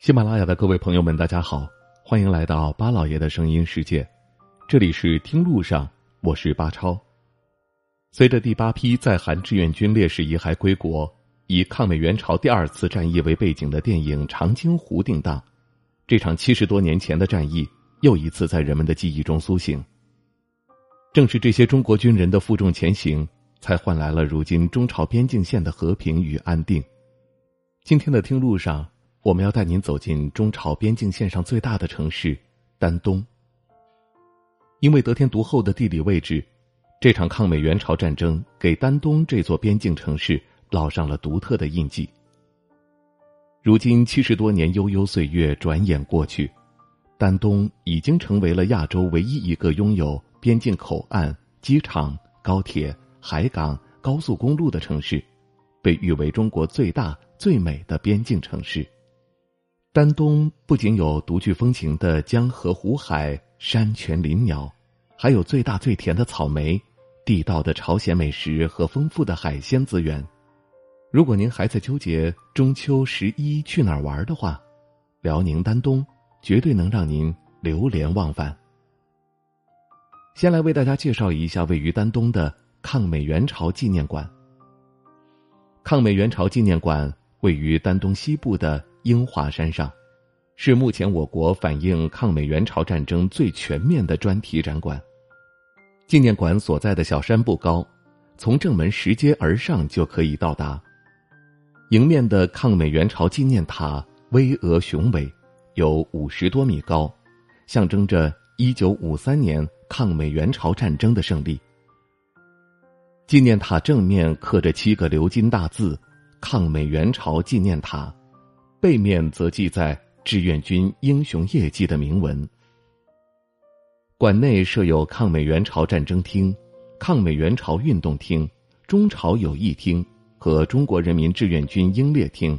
喜马拉雅的各位朋友们，大家好，欢迎来到巴老爷的声音世界，这里是听路上，我是巴超。随着第八批在韩志愿军烈士遗骸归国，以抗美援朝第二次战役为背景的电影《长津湖》定档，这场七十多年前的战役又一次在人们的记忆中苏醒。正是这些中国军人的负重前行，才换来了如今中朝边境线的和平与安定。今天的听路上。我们要带您走进中朝边境线上最大的城市丹东。因为得天独厚的地理位置，这场抗美援朝战争给丹东这座边境城市烙上了独特的印记。如今七十多年悠悠岁月转眼过去，丹东已经成为了亚洲唯一一个拥有边境口岸、机场、高铁、海港、高速公路的城市，被誉为中国最大最美的边境城市。丹东不仅有独具风情的江河湖海、山泉林鸟，还有最大最甜的草莓、地道的朝鲜美食和丰富的海鲜资源。如果您还在纠结中秋十一去哪儿玩的话，辽宁丹东绝对能让您流连忘返。先来为大家介绍一下位于丹东的抗美援朝纪念馆。抗美援朝纪念馆位于丹东西部的。樱华山上，是目前我国反映抗美援朝战争最全面的专题展馆。纪念馆所在的小山不高，从正门拾阶而上就可以到达。迎面的抗美援朝纪念塔巍峨雄伟，有五十多米高，象征着一九五三年抗美援朝战争的胜利。纪念塔正面刻着七个鎏金大字“抗美援朝纪念塔”。背面则记载志愿军英雄业绩的铭文。馆内设有抗美援朝战争厅、抗美援朝运动厅、中朝友谊厅和中国人民志愿军英烈厅，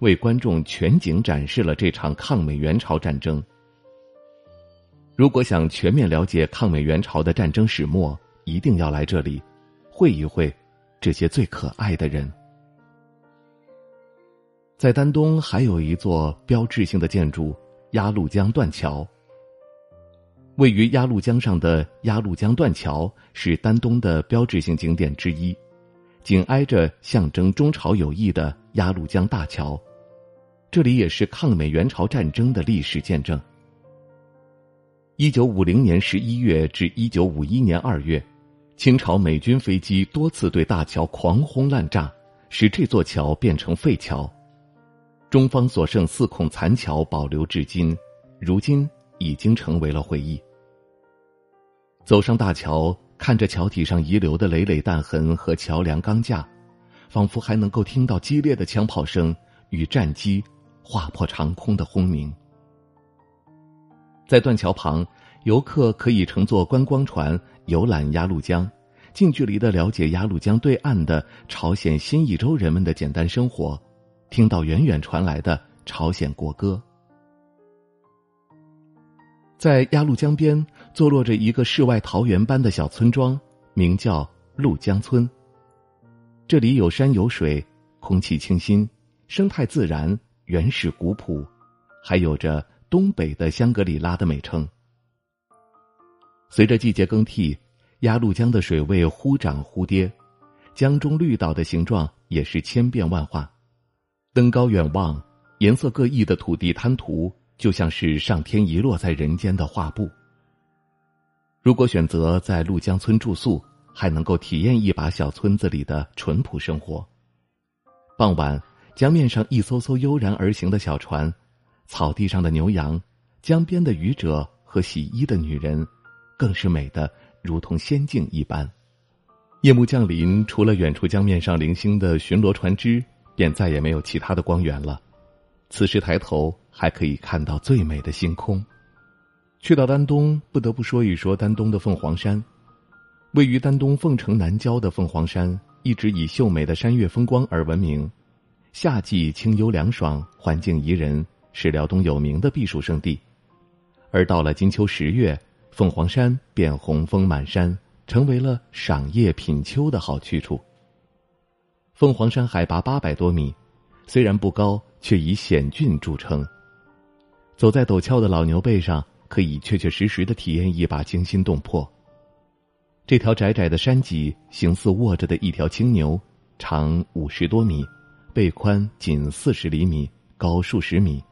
为观众全景展示了这场抗美援朝战争。如果想全面了解抗美援朝的战争始末，一定要来这里，会一会这些最可爱的人。在丹东还有一座标志性的建筑——鸭绿江断桥。位于鸭绿江上的鸭绿江断桥是丹东的标志性景点之一，紧挨着象征中朝友谊的鸭绿江大桥，这里也是抗美援朝战争的历史见证。一九五零年十一月至一九五一年二月，清朝美军飞机多次对大桥狂轰滥炸，使这座桥变成废桥。中方所剩四孔残桥保留至今，如今已经成为了回忆。走上大桥，看着桥体上遗留的累累弹痕和桥梁钢架，仿佛还能够听到激烈的枪炮声与战机划破长空的轰鸣。在断桥旁，游客可以乘坐观光船游览鸭绿江，近距离的了解鸭绿江对岸的朝鲜新义州人们的简单生活。听到远远传来的朝鲜国歌，在鸭绿江边坐落着一个世外桃源般的小村庄，名叫鹭江村。这里有山有水，空气清新，生态自然，原始古朴，还有着“东北的香格里拉”的美称。随着季节更替，鸭绿江的水位忽涨忽跌，江中绿岛的形状也是千变万化。登高远望，颜色各异的土地滩涂，就像是上天遗落在人间的画布。如果选择在陆江村住宿，还能够体验一把小村子里的淳朴生活。傍晚，江面上一艘艘悠然而行的小船，草地上的牛羊，江边的渔者和洗衣的女人，更是美的如同仙境一般。夜幕降临，除了远处江面上零星的巡逻船只。便再也没有其他的光源了。此时抬头还可以看到最美的星空。去到丹东，不得不说一说丹东的凤凰山。位于丹东凤城南郊的凤凰山，一直以秀美的山岳风光而闻名。夏季清幽凉爽，环境宜人，是辽东有名的避暑胜地。而到了金秋十月，凤凰山便红枫满山，成为了赏叶品秋的好去处。凤凰山海拔八百多米，虽然不高，却以险峻著称，走在陡峭的老牛背上，可以确确实实的体验一把惊心动魄。这条窄窄的山脊，形似卧着的一条青牛，长五十多米，背宽仅四十厘米，高数十米，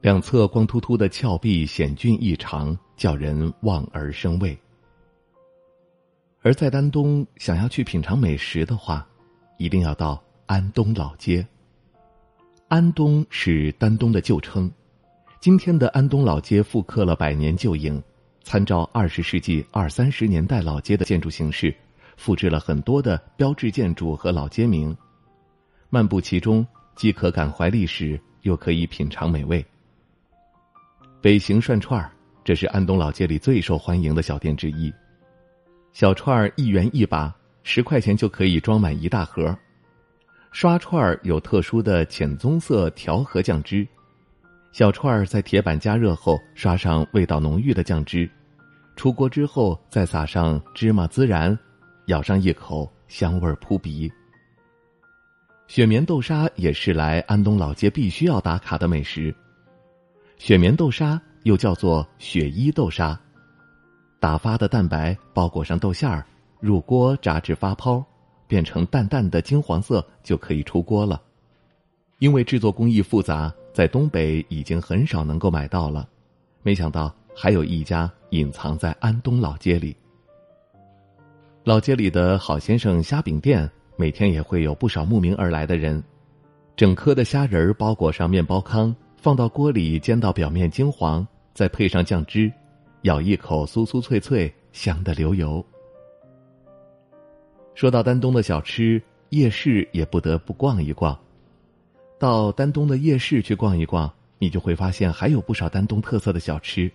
两侧光秃秃的峭壁险峻异常，叫人望而生畏。而在丹东，想要去品尝美食的话，一定要到安东老街。安东是丹东的旧称，今天的安东老街复刻了百年旧影，参照二十世纪二三十年代老街的建筑形式，复制了很多的标志建筑和老街名。漫步其中，既可感怀历史，又可以品尝美味。北行涮串儿，这是安东老街里最受欢迎的小店之一。小串儿一元一把，十块钱就可以装满一大盒。刷串儿有特殊的浅棕色调和酱汁，小串儿在铁板加热后刷上味道浓郁的酱汁，出锅之后再撒上芝麻孜然，咬上一口，香味扑鼻。雪棉豆沙也是来安东老街必须要打卡的美食。雪棉豆沙又叫做雪衣豆沙。打发的蛋白包裹上豆馅儿，入锅炸至发泡，变成淡淡的金黄色就可以出锅了。因为制作工艺复杂，在东北已经很少能够买到了。没想到还有一家隐藏在安东老街里。老街里的好先生虾饼店，每天也会有不少慕名而来的人。整颗的虾仁包裹上面包糠，放到锅里煎到表面金黄，再配上酱汁。咬一口，酥酥脆脆，香的流油。说到丹东的小吃，夜市也不得不逛一逛。到丹东的夜市去逛一逛，你就会发现还有不少丹东特色的小吃，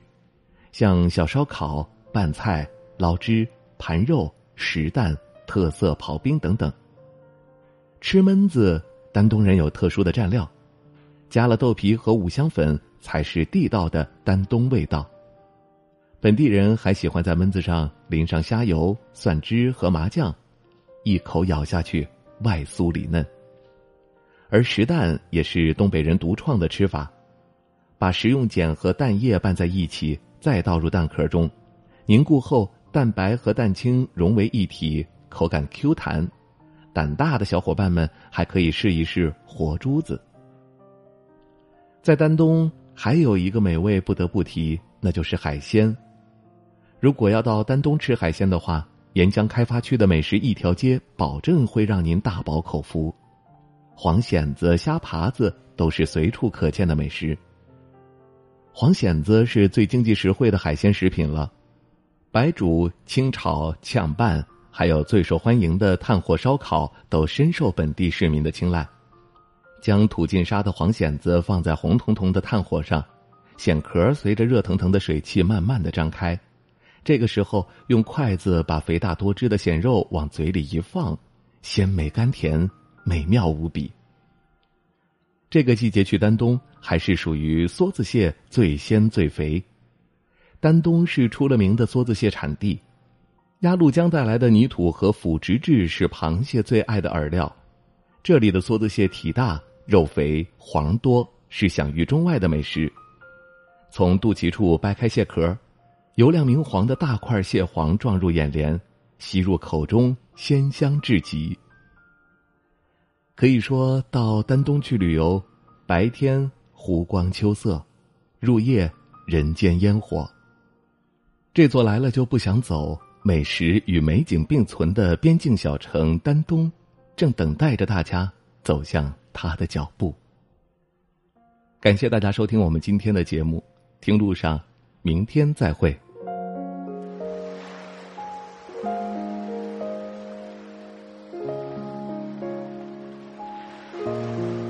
像小烧烤、拌菜、捞汁、盘肉、石蛋、特色刨冰等等。吃焖子，丹东人有特殊的蘸料，加了豆皮和五香粉，才是地道的丹东味道。本地人还喜欢在焖子上淋上虾油、蒜汁和麻酱，一口咬下去，外酥里嫩。而石蛋也是东北人独创的吃法，把食用碱和蛋液拌在一起，再倒入蛋壳中，凝固后，蛋白和蛋清融为一体，口感 Q 弹。胆大的小伙伴们还可以试一试活珠子。在丹东还有一个美味不得不提，那就是海鲜。如果要到丹东吃海鲜的话，沿江开发区的美食一条街，保证会让您大饱口福。黄蚬子、虾爬子都是随处可见的美食。黄蚬子是最经济实惠的海鲜食品了，白煮、清炒、炝拌，还有最受欢迎的炭火烧烤，都深受本地市民的青睐。将吐尽沙的黄蚬子放在红彤彤的炭火上，蚬壳随着热腾腾的水汽慢慢的张开。这个时候，用筷子把肥大多汁的鲜肉往嘴里一放，鲜美甘甜，美妙无比。这个季节去丹东，还是属于梭子蟹最鲜最肥。丹东是出了名的梭子蟹产地，鸭绿江带来的泥土和腐殖质是螃蟹最爱的饵料。这里的梭子蟹体大、肉肥、黄多，是享誉中外的美食。从肚脐处掰开蟹壳。油亮明黄的大块蟹黄撞入眼帘，吸入口中，鲜香至极。可以说到丹东去旅游，白天湖光秋色，入夜人间烟火。这座来了就不想走、美食与美景并存的边境小城丹东，正等待着大家走向他的脚步。感谢大家收听我们今天的节目，听路上，明天再会。